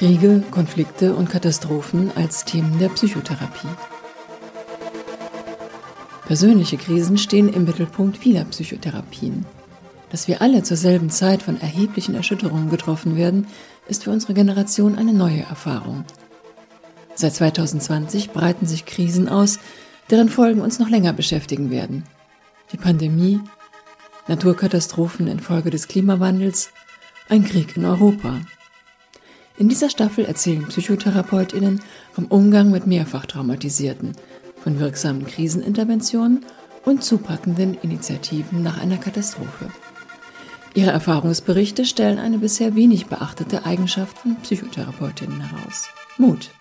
Kriege, Konflikte und Katastrophen als Themen der Psychotherapie. Persönliche Krisen stehen im Mittelpunkt vieler Psychotherapien. Dass wir alle zur selben Zeit von erheblichen Erschütterungen getroffen werden, ist für unsere Generation eine neue Erfahrung. Seit 2020 breiten sich Krisen aus, deren Folgen uns noch länger beschäftigen werden. Die Pandemie, Naturkatastrophen infolge des Klimawandels, ein Krieg in Europa. In dieser Staffel erzählen Psychotherapeutinnen vom Umgang mit mehrfach Traumatisierten, von wirksamen Kriseninterventionen und zupackenden Initiativen nach einer Katastrophe. Ihre Erfahrungsberichte stellen eine bisher wenig beachtete Eigenschaft von Psychotherapeutinnen heraus. Mut.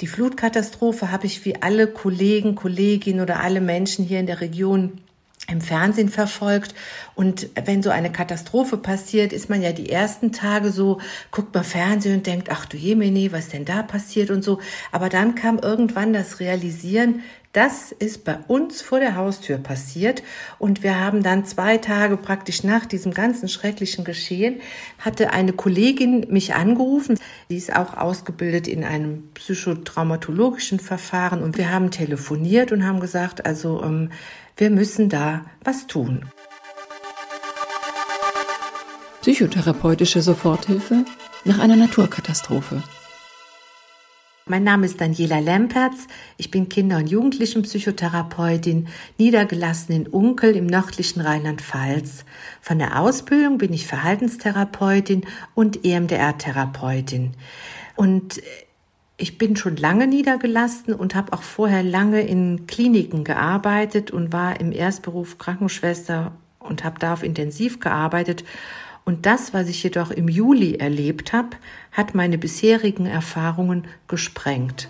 Die Flutkatastrophe habe ich wie alle Kollegen, Kolleginnen oder alle Menschen hier in der Region im Fernsehen verfolgt. Und wenn so eine Katastrophe passiert, ist man ja die ersten Tage so, guckt man Fernsehen und denkt, ach du Jemine, was denn da passiert und so. Aber dann kam irgendwann das Realisieren, das ist bei uns vor der Haustür passiert und wir haben dann zwei Tage praktisch nach diesem ganzen schrecklichen Geschehen, hatte eine Kollegin mich angerufen. Sie ist auch ausgebildet in einem psychotraumatologischen Verfahren und wir haben telefoniert und haben gesagt, also ähm, wir müssen da was tun. Psychotherapeutische Soforthilfe nach einer Naturkatastrophe. Mein Name ist Daniela Lempertz. Ich bin Kinder- und Jugendlichenpsychotherapeutin, niedergelassen in Unkel im nördlichen Rheinland-Pfalz. Von der Ausbildung bin ich Verhaltenstherapeutin und EMDR-Therapeutin. Und ich bin schon lange niedergelassen und habe auch vorher lange in Kliniken gearbeitet und war im Erstberuf Krankenschwester und habe da auf Intensiv gearbeitet und das, was ich jedoch im Juli erlebt habe, hat meine bisherigen Erfahrungen gesprengt.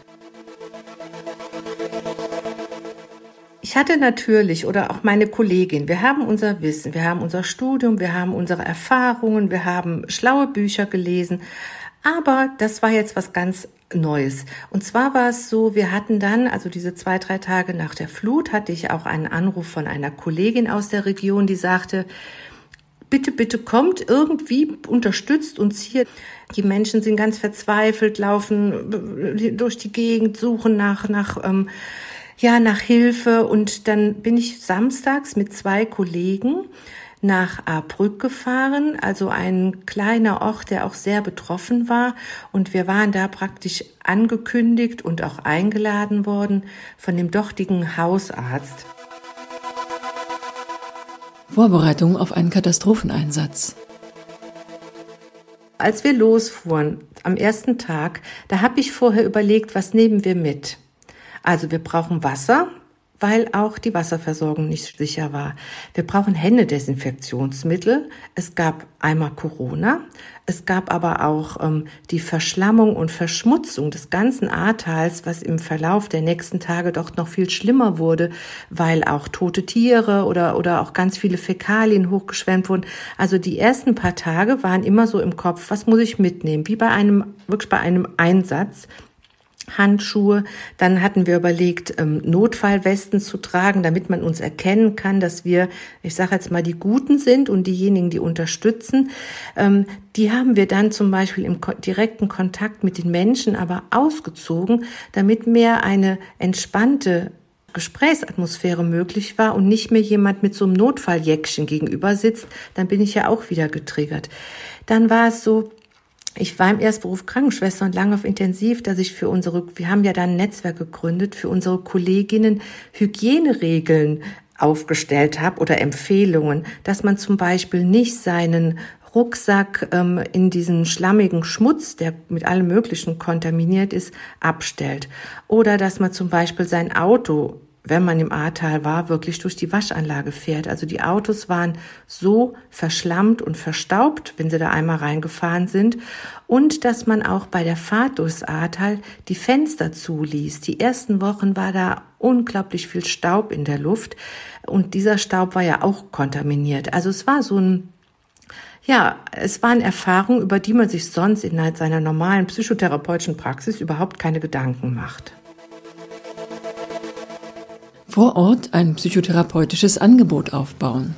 Ich hatte natürlich oder auch meine Kollegin, wir haben unser Wissen, wir haben unser Studium, wir haben unsere Erfahrungen, wir haben schlaue Bücher gelesen, aber das war jetzt was ganz Neues. Und zwar war es so, wir hatten dann, also diese zwei, drei Tage nach der Flut, hatte ich auch einen Anruf von einer Kollegin aus der Region, die sagte, bitte, bitte kommt irgendwie, unterstützt uns hier. Die Menschen sind ganz verzweifelt, laufen äh, durch die Gegend, suchen nach, nach, ähm, ja, nach Hilfe. Und dann bin ich samstags mit zwei Kollegen nach Ahrbrück gefahren, also ein kleiner Ort, der auch sehr betroffen war. Und wir waren da praktisch angekündigt und auch eingeladen worden von dem dortigen Hausarzt. Vorbereitung auf einen Katastropheneinsatz. Als wir losfuhren am ersten Tag, da habe ich vorher überlegt, was nehmen wir mit. Also wir brauchen Wasser, weil auch die Wasserversorgung nicht sicher war. Wir brauchen Händedesinfektionsmittel. Es gab einmal Corona, es gab aber auch ähm, die Verschlammung und Verschmutzung des ganzen Ahrtals, was im Verlauf der nächsten Tage doch noch viel schlimmer wurde, weil auch tote Tiere oder, oder auch ganz viele Fäkalien hochgeschwemmt wurden. Also die ersten paar Tage waren immer so im Kopf, was muss ich mitnehmen? Wie bei einem, wirklich bei einem Einsatz. Handschuhe. Dann hatten wir überlegt, ähm, Notfallwesten zu tragen, damit man uns erkennen kann, dass wir, ich sage jetzt mal, die Guten sind und diejenigen, die unterstützen. Ähm, die haben wir dann zum Beispiel im direkten Kontakt mit den Menschen aber ausgezogen, damit mehr eine entspannte Gesprächsatmosphäre möglich war und nicht mehr jemand mit so einem Notfalljäckchen gegenüber sitzt, dann bin ich ja auch wieder getriggert. Dann war es so, ich war im Erstberuf Krankenschwester und lange auf Intensiv, dass ich für unsere, wir haben ja da ein Netzwerk gegründet, für unsere Kolleginnen Hygieneregeln aufgestellt habe oder Empfehlungen, dass man zum Beispiel nicht seinen Rucksack ähm, in diesen schlammigen Schmutz, der mit allem Möglichen kontaminiert ist, abstellt. Oder dass man zum Beispiel sein Auto wenn man im Ahrtal war, wirklich durch die Waschanlage fährt. Also die Autos waren so verschlammt und verstaubt, wenn sie da einmal reingefahren sind. Und dass man auch bei der Fahrt durchs Ahrtal die Fenster zuließ. Die ersten Wochen war da unglaublich viel Staub in der Luft. Und dieser Staub war ja auch kontaminiert. Also es war so ein ja, es waren Erfahrungen, über die man sich sonst in seiner normalen psychotherapeutischen Praxis überhaupt keine Gedanken macht vor Ort ein psychotherapeutisches Angebot aufbauen.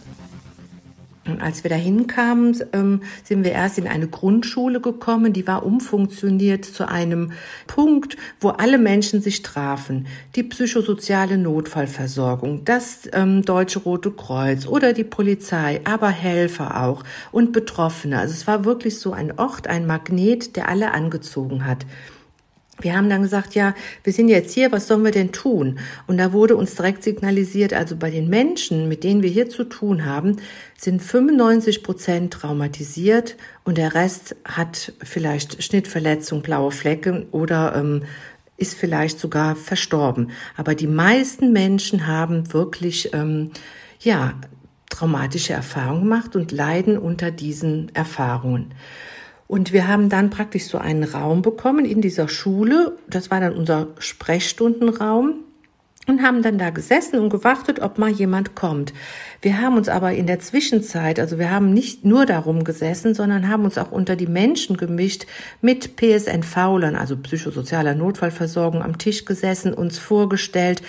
Und als wir da hinkamen, ähm, sind wir erst in eine Grundschule gekommen, die war umfunktioniert zu einem Punkt, wo alle Menschen sich trafen. Die psychosoziale Notfallversorgung, das ähm, Deutsche Rote Kreuz oder die Polizei, aber Helfer auch und Betroffene. Also es war wirklich so ein Ort, ein Magnet, der alle angezogen hat wir haben dann gesagt, ja, wir sind jetzt hier, was sollen wir denn tun? Und da wurde uns direkt signalisiert, also bei den Menschen, mit denen wir hier zu tun haben, sind 95 Prozent traumatisiert und der Rest hat vielleicht Schnittverletzung, blaue Flecken oder ähm, ist vielleicht sogar verstorben. Aber die meisten Menschen haben wirklich, ähm, ja, traumatische Erfahrungen gemacht und leiden unter diesen Erfahrungen. Und wir haben dann praktisch so einen Raum bekommen in dieser Schule. Das war dann unser Sprechstundenraum und haben dann da gesessen und gewartet, ob mal jemand kommt. Wir haben uns aber in der Zwischenzeit, also wir haben nicht nur darum gesessen, sondern haben uns auch unter die Menschen gemischt mit PSNV-Lern, also psychosozialer Notfallversorgung, am Tisch gesessen, uns vorgestellt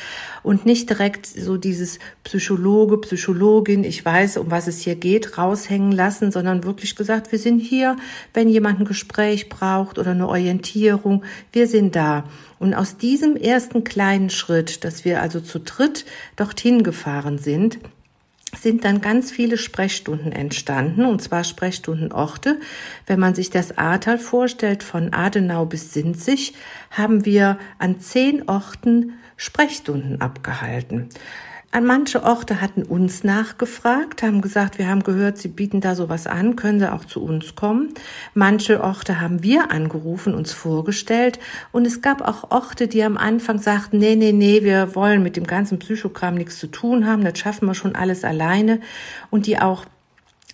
und nicht direkt so dieses Psychologe, Psychologin, ich weiß, um was es hier geht, raushängen lassen, sondern wirklich gesagt, wir sind hier, wenn jemand ein Gespräch braucht oder eine Orientierung, wir sind da. Und aus diesem ersten kleinen Schritt, dass wir also zu dritt dorthin gefahren sind, sind dann ganz viele Sprechstunden entstanden, und zwar Sprechstundenorte. Wenn man sich das Ahrtal vorstellt, von Adenau bis Sinzig, haben wir an zehn Orten Sprechstunden abgehalten. An manche Orte hatten uns nachgefragt, haben gesagt, wir haben gehört, Sie bieten da sowas an, können Sie auch zu uns kommen. Manche Orte haben wir angerufen, uns vorgestellt. Und es gab auch Orte, die am Anfang sagten, nee, nee, nee, wir wollen mit dem ganzen Psychogramm nichts zu tun haben, das schaffen wir schon alles alleine. Und die auch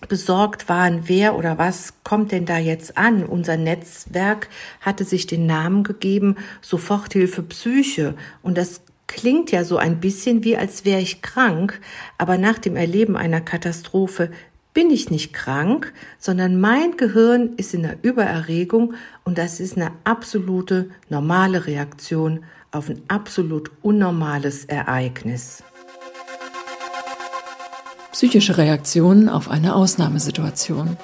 besorgt waren, wer oder was kommt denn da jetzt an. Unser Netzwerk hatte sich den Namen gegeben, Soforthilfe Psyche. Und das klingt ja so ein bisschen wie, als wäre ich krank, aber nach dem Erleben einer Katastrophe bin ich nicht krank, sondern mein Gehirn ist in der Übererregung und das ist eine absolute normale Reaktion auf ein absolut unnormales Ereignis. Psychische Reaktionen auf eine Ausnahmesituation.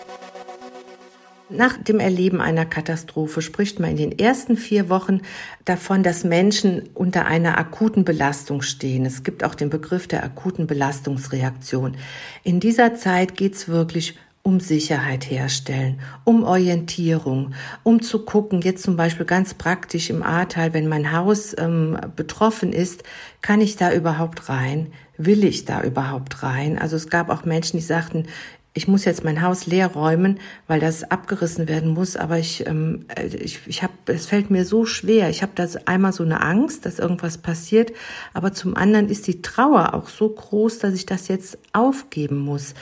Nach dem Erleben einer Katastrophe spricht man in den ersten vier Wochen davon, dass Menschen unter einer akuten Belastung stehen. Es gibt auch den Begriff der akuten Belastungsreaktion. In dieser Zeit geht es wirklich um Sicherheit herstellen, um Orientierung, um zu gucken, jetzt zum Beispiel ganz praktisch im Ahrtal, wenn mein Haus ähm, betroffen ist, kann ich da überhaupt rein? Will ich da überhaupt rein? Also es gab auch Menschen, die sagten, ich muss jetzt mein Haus leer räumen, weil das abgerissen werden muss, aber ich, ähm, äh, ich, ich habe, es fällt mir so schwer. Ich habe das einmal so eine Angst, dass irgendwas passiert, aber zum anderen ist die Trauer auch so groß, dass ich das jetzt aufgeben muss.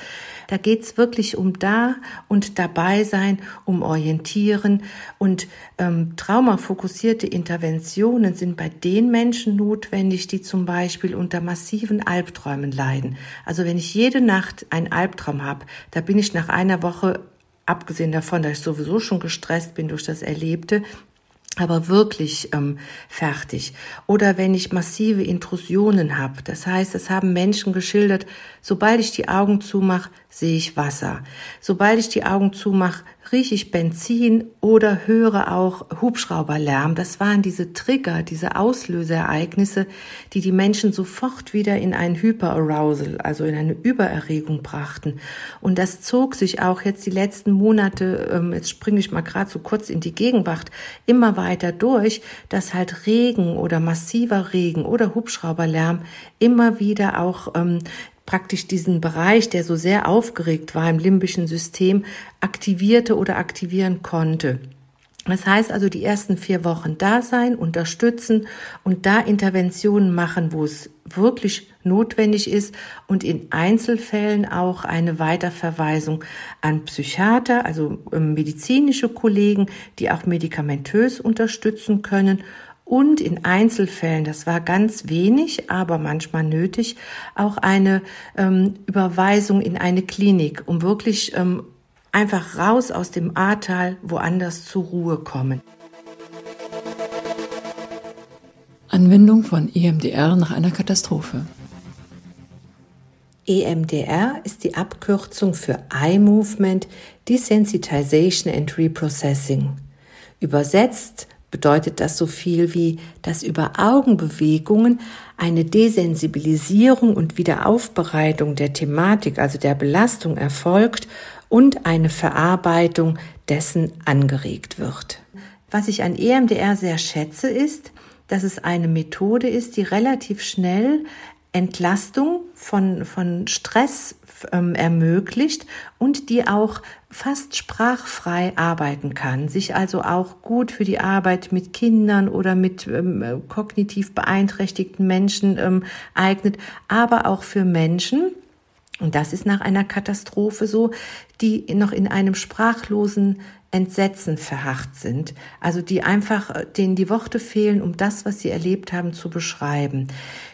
Da geht's wirklich um da und dabei sein, um orientieren. Und ähm, traumafokussierte Interventionen sind bei den Menschen notwendig, die zum Beispiel unter massiven Albträumen leiden. Also wenn ich jede Nacht einen Albtraum habe, da bin ich nach einer Woche abgesehen davon, dass ich sowieso schon gestresst bin durch das Erlebte, aber wirklich ähm, fertig. Oder wenn ich massive Intrusionen habe. Das heißt, es haben Menschen geschildert, sobald ich die Augen zumache, sehe ich Wasser. Sobald ich die Augen zumache, rieche ich Benzin oder höre auch Hubschrauberlärm. Das waren diese Trigger, diese Auslöseereignisse, die die Menschen sofort wieder in ein Hyperarousal, also in eine Übererregung brachten. Und das zog sich auch jetzt die letzten Monate, ähm, jetzt springe ich mal gerade so kurz in die Gegenwart, immer weiter durch, dass halt Regen oder massiver Regen oder Hubschrauberlärm immer wieder auch ähm, praktisch diesen Bereich, der so sehr aufgeregt war im limbischen System, aktivierte oder aktivieren konnte. Das heißt also, die ersten vier Wochen da sein, unterstützen und da Interventionen machen, wo es wirklich notwendig ist und in Einzelfällen auch eine Weiterverweisung an Psychiater, also ähm, medizinische Kollegen, die auch medikamentös unterstützen können und in Einzelfällen, das war ganz wenig, aber manchmal nötig, auch eine ähm, Überweisung in eine Klinik, um wirklich ähm, einfach raus aus dem Ahrtal woanders zur Ruhe kommen. Anwendung von EMDR nach einer Katastrophe. EMDR ist die Abkürzung für Eye Movement Desensitization and Reprocessing. Übersetzt bedeutet das so viel wie, dass über Augenbewegungen eine Desensibilisierung und Wiederaufbereitung der Thematik, also der Belastung erfolgt und eine Verarbeitung dessen angeregt wird. Was ich an EMDR sehr schätze, ist, dass es eine Methode ist, die relativ schnell Entlastung von, von Stress ähm, ermöglicht und die auch fast sprachfrei arbeiten kann, sich also auch gut für die Arbeit mit Kindern oder mit ähm, kognitiv beeinträchtigten Menschen ähm, eignet, aber auch für Menschen, und das ist nach einer Katastrophe so, die noch in einem sprachlosen Entsetzen verharrt sind, also die einfach, äh, denen die Worte fehlen, um das, was sie erlebt haben, zu beschreiben.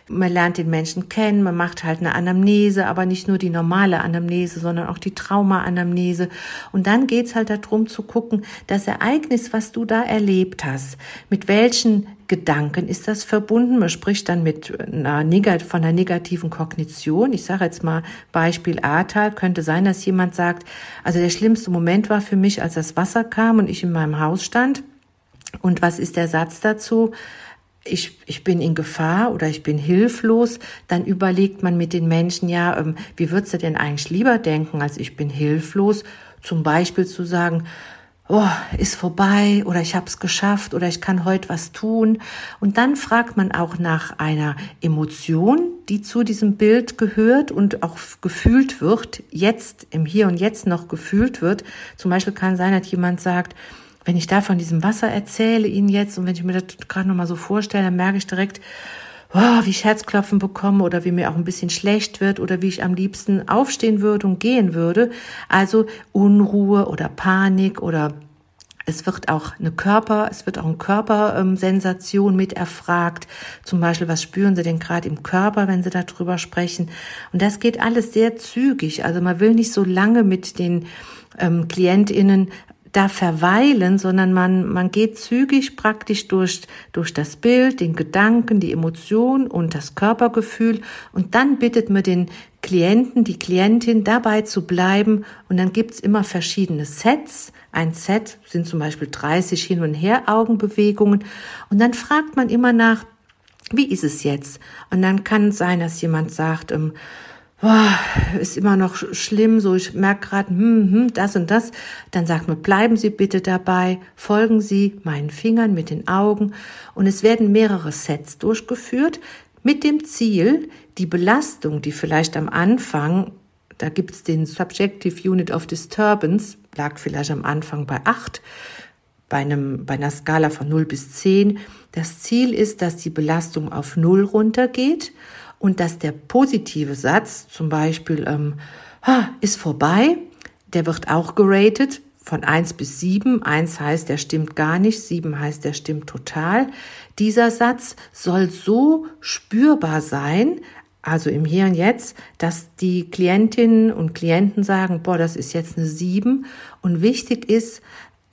Man lernt den Menschen kennen, man macht halt eine Anamnese, aber nicht nur die normale Anamnese, sondern auch die Trauma-Anamnese. Und dann geht's halt darum zu gucken, das Ereignis, was du da erlebt hast, mit welchen Gedanken ist das verbunden. Man spricht dann mit einer von einer negativen Kognition. Ich sage jetzt mal Beispiel Ahrtal. Könnte sein, dass jemand sagt, also der schlimmste Moment war für mich, als das Wasser kam und ich in meinem Haus stand. Und was ist der Satz dazu? ich, ich bin in Gefahr oder ich bin hilflos, dann überlegt man mit den Menschen, ja, ähm, wie würdest du denn eigentlich lieber denken, als ich bin hilflos? Zum Beispiel zu sagen, oh, ist vorbei oder ich habe es geschafft oder ich kann heute was tun. Und dann fragt man auch nach einer Emotion, die zu diesem Bild gehört und auch gefühlt wird, jetzt im Hier und Jetzt noch gefühlt wird. Zum Beispiel kann sein, dass jemand sagt, wenn ich da von diesem Wasser erzähle Ihnen jetzt und wenn ich mir das gerade nochmal so vorstelle, dann merke ich direkt, oh, wie ich Herzklopfen bekomme oder wie mir auch ein bisschen schlecht wird oder wie ich am liebsten aufstehen würde und gehen würde. Also Unruhe oder Panik oder es wird auch eine Körper, es wird auch eine Körpersensation mit erfragt. Zum Beispiel, was spüren Sie denn gerade im Körper, wenn Sie darüber sprechen? Und das geht alles sehr zügig. Also man will nicht so lange mit den ähm, KlientInnen da verweilen, sondern man, man geht zügig praktisch durch, durch das Bild, den Gedanken, die Emotion und das Körpergefühl und dann bittet man den Klienten, die Klientin dabei zu bleiben und dann gibt's immer verschiedene Sets. Ein Set sind zum Beispiel 30 Hin- und Her-Augenbewegungen und dann fragt man immer nach, wie ist es jetzt? Und dann kann sein, dass jemand sagt, ähm, boah, ist immer noch schlimm, so ich merke gerade, hm, hm, das und das, dann sagt man, bleiben Sie bitte dabei, folgen Sie meinen Fingern mit den Augen. Und es werden mehrere Sets durchgeführt mit dem Ziel, die Belastung, die vielleicht am Anfang, da gibt's den Subjective Unit of Disturbance, lag vielleicht am Anfang bei acht, bei, einem, bei einer Skala von 0 bis 10. Das Ziel ist, dass die Belastung auf 0 runtergeht und dass der positive Satz, zum Beispiel ähm, ist vorbei, der wird auch geratet von eins bis sieben. Eins heißt, der stimmt gar nicht, sieben heißt, der stimmt total. Dieser Satz soll so spürbar sein, also im Hier und Jetzt, dass die Klientinnen und Klienten sagen, boah, das ist jetzt eine sieben. Und wichtig ist,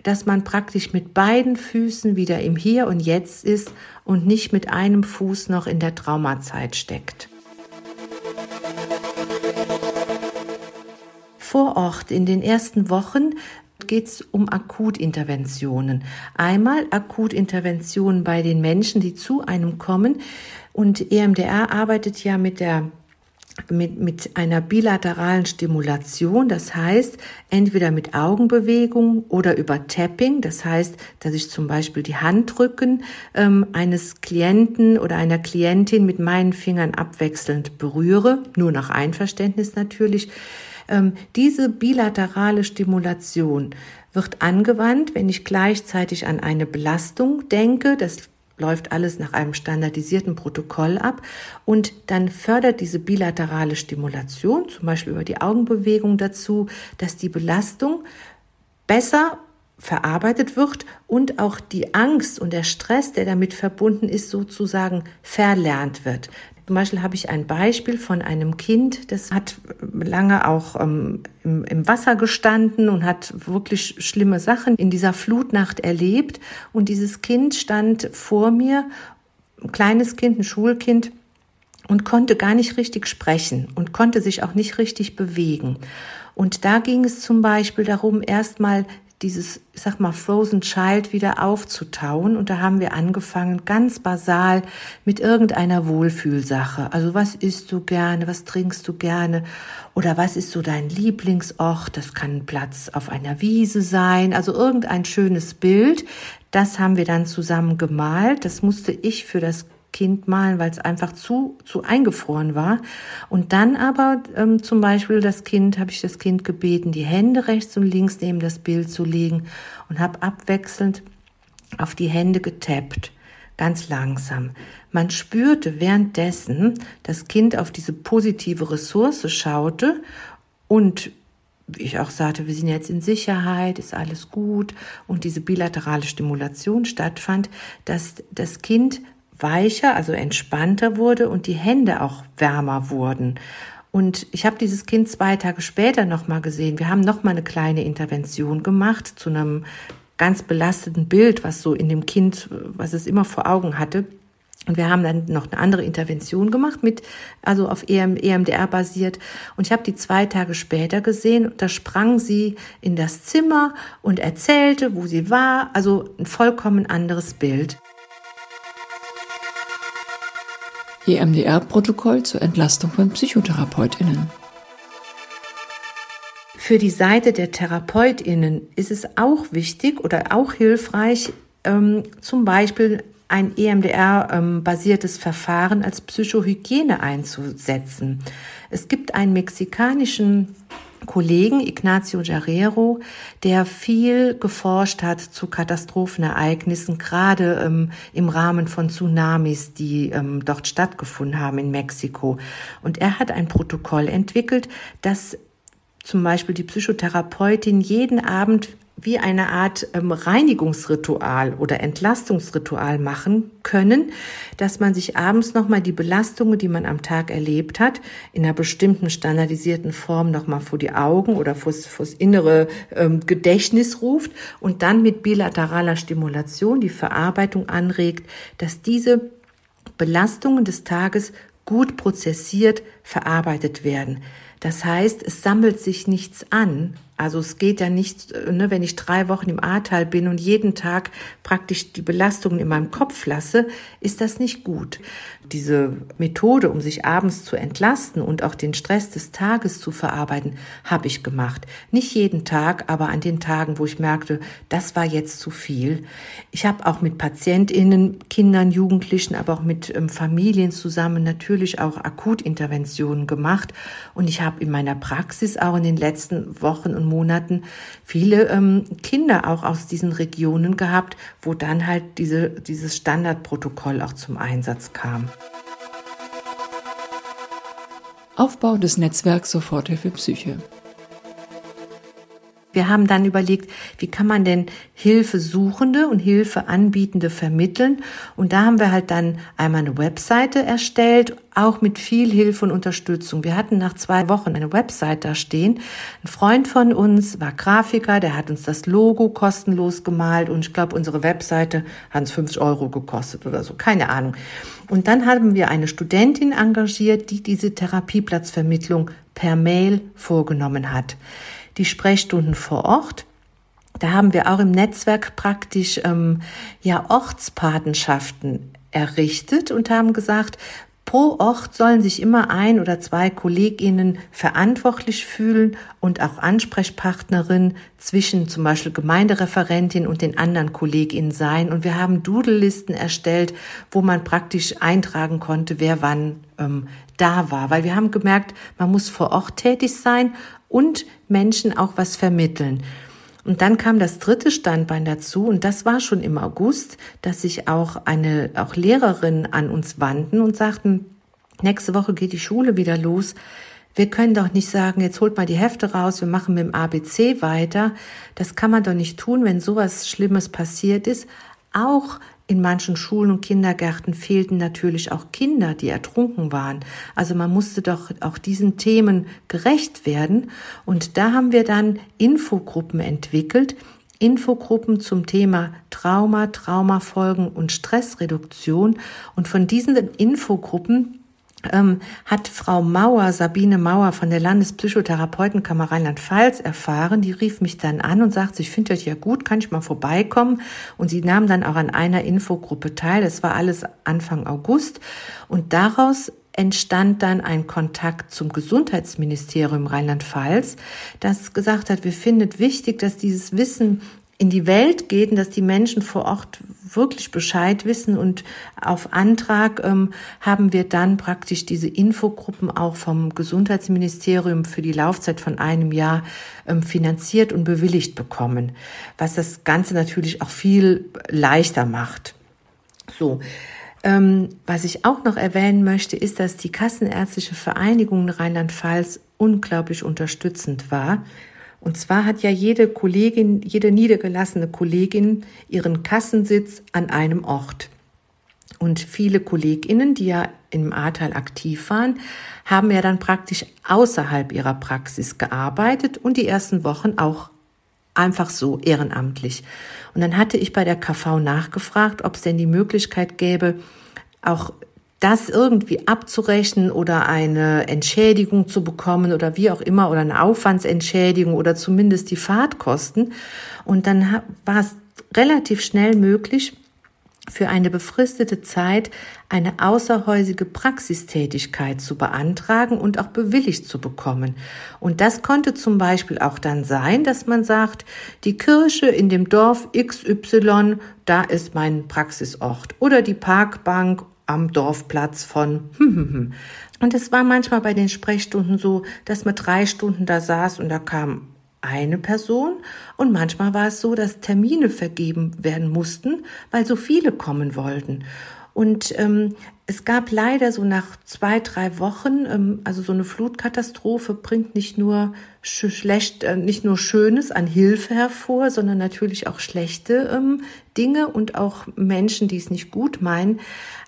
dass man praktisch mit beiden Füßen wieder im Hier und Jetzt ist und nicht mit einem Fuß noch in der Traumazeit steckt. Vor Ort in den ersten Wochen geht es um Akutinterventionen. Einmal Akutinterventionen bei den Menschen, die zu einem kommen. Und EMDR arbeitet ja mit der mit, mit einer bilateralen Stimulation, das heißt entweder mit Augenbewegung oder über Tapping, das heißt, dass ich zum Beispiel die Handrücken ähm, eines Klienten oder einer Klientin mit meinen Fingern abwechselnd berühre, nur nach Einverständnis natürlich. Ähm, diese bilaterale Stimulation wird angewandt, wenn ich gleichzeitig an eine Belastung denke. Das läuft alles nach einem standardisierten Protokoll ab und dann fördert diese bilaterale Stimulation, zum Beispiel über die Augenbewegung dazu, dass die Belastung besser verarbeitet wird und auch die Angst und der Stress, der damit verbunden ist, sozusagen verlernt wird. Zum Beispiel habe ich ein Beispiel von einem Kind, das hat lange auch ähm, im, im, Wasser gestanden und hat wirklich schlimme Sachen in dieser Flutnacht erlebt. Und dieses Kind stand vor mir, ein kleines Kind, ein Schulkind, und konnte gar nicht richtig sprechen und konnte sich auch nicht richtig bewegen. Und da ging es zum Beispiel darum, erstmal dieses, ich sag mal, Frozen Child wieder aufzutauen. Und da haben wir angefangen, ganz basal mit irgendeiner Wohlfühlsache. Also was isst du gerne, was trinkst du gerne oder was ist so dein Lieblingsort? Das kann Platz auf einer Wiese sein, also irgendein schönes Bild. Das haben wir dann zusammen gemalt. Das musste ich für das Kind malen, weil es einfach zu, zu eingefroren war. Und dann aber ähm, zum Beispiel das Kind, habe ich das Kind gebeten, die Hände rechts und links neben das Bild zu legen und habe abwechselnd auf die Hände getappt, ganz langsam. Man spürte währenddessen, das Kind auf diese positive Ressource schaute und ich auch sagte, wir sind jetzt in Sicherheit, ist alles gut und diese bilaterale Stimulation stattfand, dass das Kind weicher, also entspannter wurde und die Hände auch wärmer wurden. Und ich habe dieses Kind zwei Tage später nochmal gesehen. Wir haben nochmal eine kleine Intervention gemacht zu einem ganz belasteten Bild, was so in dem Kind, was es immer vor Augen hatte. Und wir haben dann noch eine andere Intervention gemacht mit, also auf EM, EMDR basiert. Und ich habe die zwei Tage später gesehen. Und da sprang sie in das Zimmer und erzählte, wo sie war. Also ein vollkommen anderes Bild. EMDR-Protokoll zur Entlastung von PsychotherapeutInnen. Für die Seite der TherapeutInnen ist es auch wichtig oder auch hilfreich, ähm, zum Beispiel ein EMDR-basiertes ähm, Verfahren als Psychohygiene einzusetzen. Es gibt einen mexikanischen Kollegen Ignacio Guerrero, der viel geforscht hat zu Katastrophenereignissen, gerade ähm, im Rahmen von Tsunamis, die ähm, dort stattgefunden haben in Mexiko. Und er hat ein Protokoll entwickelt, das zum Beispiel die Psychotherapeutin jeden Abend wie eine Art ähm, Reinigungsritual oder Entlastungsritual machen können, dass man sich abends nochmal die Belastungen, die man am Tag erlebt hat, in einer bestimmten standardisierten Form nochmal vor die Augen oder vors, vors innere ähm, Gedächtnis ruft und dann mit bilateraler Stimulation die Verarbeitung anregt, dass diese Belastungen des Tages gut prozessiert verarbeitet werden. Das heißt, es sammelt sich nichts an. Also es geht ja nicht, ne, wenn ich drei Wochen im Ahrtal bin und jeden Tag praktisch die Belastungen in meinem Kopf lasse, ist das nicht gut. Diese Methode, um sich abends zu entlasten und auch den Stress des Tages zu verarbeiten, habe ich gemacht. Nicht jeden Tag, aber an den Tagen, wo ich merkte, das war jetzt zu viel. Ich habe auch mit PatientInnen, Kindern, Jugendlichen, aber auch mit ähm, Familien zusammen natürlich auch Akutinterventionen gemacht und ich habe habe in meiner Praxis auch in den letzten Wochen und Monaten viele ähm, Kinder auch aus diesen Regionen gehabt, wo dann halt diese, dieses Standardprotokoll auch zum Einsatz kam. Aufbau des Netzwerks Soforthilfe Psyche. Wir haben dann überlegt, wie kann man denn Hilfesuchende und Hilfeanbietende vermitteln? Und da haben wir halt dann einmal eine Webseite erstellt, auch mit viel Hilfe und Unterstützung. Wir hatten nach zwei Wochen eine Website da stehen. Ein Freund von uns war Grafiker, der hat uns das Logo kostenlos gemalt und ich glaube, unsere Webseite hat uns 50 Euro gekostet oder so, keine Ahnung. Und dann haben wir eine Studentin engagiert, die diese Therapieplatzvermittlung per Mail vorgenommen hat die Sprechstunden vor Ort. Da haben wir auch im Netzwerk praktisch ähm, ja Ortspatenschaften errichtet und haben gesagt, pro Ort sollen sich immer ein oder zwei Kolleginnen verantwortlich fühlen und auch Ansprechpartnerin zwischen zum Beispiel Gemeindereferentin und den anderen Kolleginnen sein. Und wir haben Doodle-Listen erstellt, wo man praktisch eintragen konnte, wer wann ähm, da war. Weil wir haben gemerkt, man muss vor Ort tätig sein und Menschen auch was vermitteln. Und dann kam das dritte Standbein dazu und das war schon im August, dass sich auch eine, auch Lehrerinnen an uns wandten und sagten, nächste Woche geht die Schule wieder los. Wir können doch nicht sagen, jetzt holt mal die Hefte raus, wir machen mit dem ABC weiter. Das kann man doch nicht tun, wenn sowas Schlimmes passiert ist. Auch in manchen Schulen und Kindergärten fehlten natürlich auch Kinder, die ertrunken waren. Also man musste doch auch diesen Themen gerecht werden. Und da haben wir dann Infogruppen entwickelt, Infogruppen zum Thema Trauma, Traumafolgen und Stressreduktion. Und von diesen Infogruppen ähm, hat Frau Mauer, Sabine Mauer von der Landespsychotherapeutenkammer Rheinland-Pfalz erfahren. Die rief mich dann an und sagte, ich finde das ja gut, kann ich mal vorbeikommen? Und sie nahm dann auch an einer Infogruppe teil. Das war alles Anfang August. Und daraus entstand dann ein Kontakt zum Gesundheitsministerium Rheinland-Pfalz, das gesagt hat, wir finden wichtig, dass dieses Wissen in die Welt geht und dass die Menschen vor Ort wirklich Bescheid wissen. Und auf Antrag ähm, haben wir dann praktisch diese Infogruppen auch vom Gesundheitsministerium für die Laufzeit von einem Jahr ähm, finanziert und bewilligt bekommen, was das Ganze natürlich auch viel leichter macht. So. Ähm, was ich auch noch erwähnen möchte, ist, dass die Kassenärztliche Vereinigung Rheinland-Pfalz unglaublich unterstützend war. Und zwar hat ja jede Kollegin, jede niedergelassene Kollegin ihren Kassensitz an einem Ort. Und viele Kolleginnen, die ja im Ahrtal aktiv waren, haben ja dann praktisch außerhalb ihrer Praxis gearbeitet und die ersten Wochen auch einfach so ehrenamtlich. Und dann hatte ich bei der KV nachgefragt, ob es denn die Möglichkeit gäbe, auch das irgendwie abzurechnen oder eine Entschädigung zu bekommen oder wie auch immer oder eine Aufwandsentschädigung oder zumindest die Fahrtkosten. Und dann war es relativ schnell möglich, für eine befristete Zeit eine außerhäusige Praxistätigkeit zu beantragen und auch bewilligt zu bekommen. Und das konnte zum Beispiel auch dann sein, dass man sagt, die Kirche in dem Dorf XY, da ist mein Praxisort oder die Parkbank am Dorfplatz von. Und es war manchmal bei den Sprechstunden so, dass man drei Stunden da saß und da kam eine Person und manchmal war es so, dass Termine vergeben werden mussten, weil so viele kommen wollten. Und ähm, es gab leider so nach zwei, drei Wochen, ähm, also so eine Flutkatastrophe bringt nicht nur schlecht, äh, nicht nur Schönes an Hilfe hervor, sondern natürlich auch schlechte ähm, Dinge und auch Menschen, die es nicht gut meinen.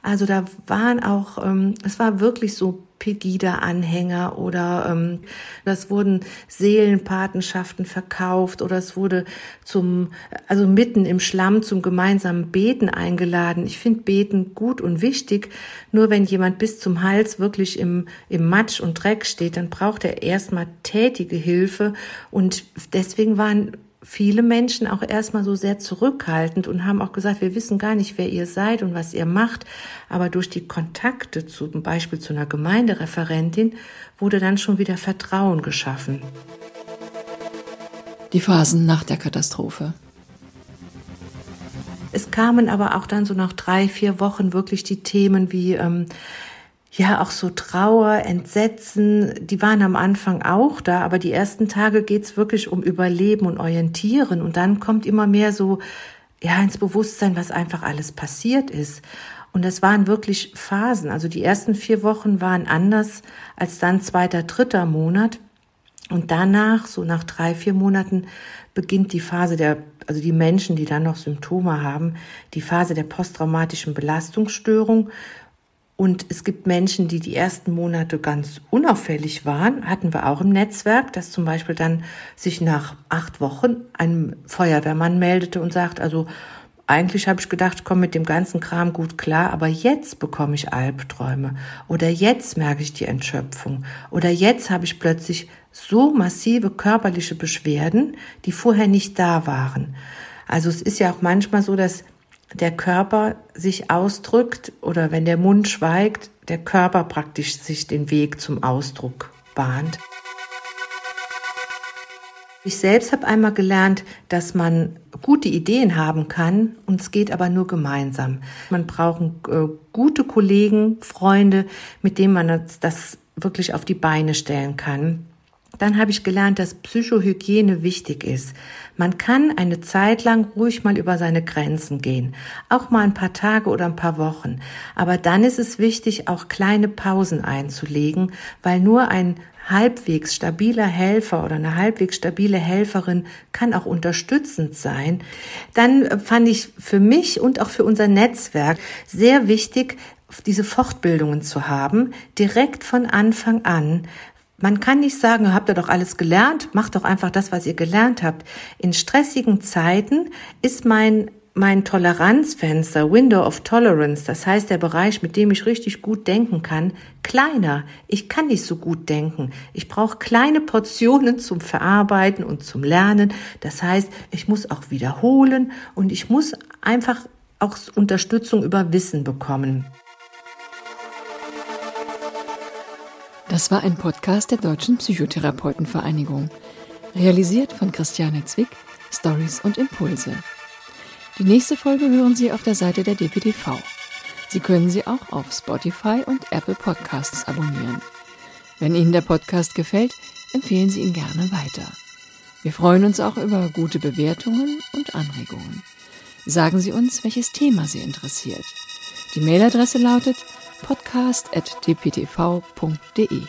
Also da waren auch, ähm, es war wirklich so Pegida-Anhänger oder das wurden Seelenpatenschaften verkauft oder es wurde zum, also mitten im Schlamm zum gemeinsamen Beten eingeladen. Ich finde Beten gut und wichtig. Nur wenn jemand bis zum Hals wirklich im, im Matsch und Dreck steht, dann braucht er erstmal tätige Hilfe und deswegen waren viele Menschen auch erstmal so sehr zurückhaltend und haben auch gesagt, wir wissen gar nicht, wer ihr seid und was ihr macht. Aber durch die Kontakte zum Beispiel zu einer Gemeindereferentin wurde dann schon wieder Vertrauen geschaffen. Die Phasen nach der Katastrophe. Es kamen aber auch dann so nach drei, vier Wochen wirklich die Themen wie ähm, ja auch so Trauer, Entsetzen, die waren am Anfang auch da, aber die ersten Tage geht's wirklich um Überleben und Orientieren und dann kommt immer mehr so ja ins Bewusstsein, was einfach alles passiert ist. Und das waren wirklich Phasen. Also die ersten vier Wochen waren anders als dann zweiter, dritter Monat. Und danach, so nach drei, vier Monaten, beginnt die Phase der, also die Menschen, die dann noch Symptome haben, die Phase der posttraumatischen Belastungsstörung. Und es gibt Menschen, die die ersten Monate ganz unauffällig waren, hatten wir auch im Netzwerk, dass zum Beispiel dann sich nach acht Wochen ein Feuerwehrmann meldete und sagt, also eigentlich habe ich gedacht, ich komme mit dem ganzen Kram gut klar, aber jetzt bekomme ich Albträume oder jetzt merke ich die Entschöpfung oder jetzt habe ich plötzlich so massive körperliche Beschwerden, die vorher nicht da waren. Also es ist ja auch manchmal so, dass der Körper sich ausdrückt oder wenn der Mund schweigt, der Körper praktisch sich den Weg zum Ausdruck bahnt. Ich selbst habe einmal gelernt, dass man gute Ideen haben kann und es geht aber nur gemeinsam. Man braucht äh, gute Kollegen, Freunde, mit denen man das, das wirklich auf die Beine stellen kann. Dann habe ich gelernt, dass Psychohygiene wichtig ist. Man kann eine Zeit lang ruhig mal über seine Grenzen gehen, auch mal ein paar Tage oder ein paar Wochen. Aber dann ist es wichtig, auch kleine Pausen einzulegen, weil nur ein halbwegs stabiler Helfer oder eine halbwegs stabile Helferin kann auch unterstützend sein. Dann fand ich für mich und auch für unser Netzwerk sehr wichtig, diese Fortbildungen zu haben, direkt von Anfang an, man kann nicht sagen, habt ihr doch alles gelernt, macht doch einfach das, was ihr gelernt habt. In stressigen Zeiten ist mein mein Toleranzfenster, Window of Tolerance, das heißt der Bereich, mit dem ich richtig gut denken kann, kleiner. Ich kann nicht so gut denken. Ich brauche kleine Portionen zum Verarbeiten und zum Lernen. Das heißt, ich muss auch wiederholen und ich muss einfach auch Unterstützung über Wissen bekommen. Das war ein Podcast der Deutschen Psychotherapeutenvereinigung, realisiert von Christiane Zwick, Stories und Impulse. Die nächste Folge hören Sie auf der Seite der DPTV. Sie können sie auch auf Spotify und Apple Podcasts abonnieren. Wenn Ihnen der Podcast gefällt, empfehlen Sie ihn gerne weiter. Wir freuen uns auch über gute Bewertungen und Anregungen. Sagen Sie uns, welches Thema Sie interessiert. Die Mailadresse lautet podcast.dptv.de.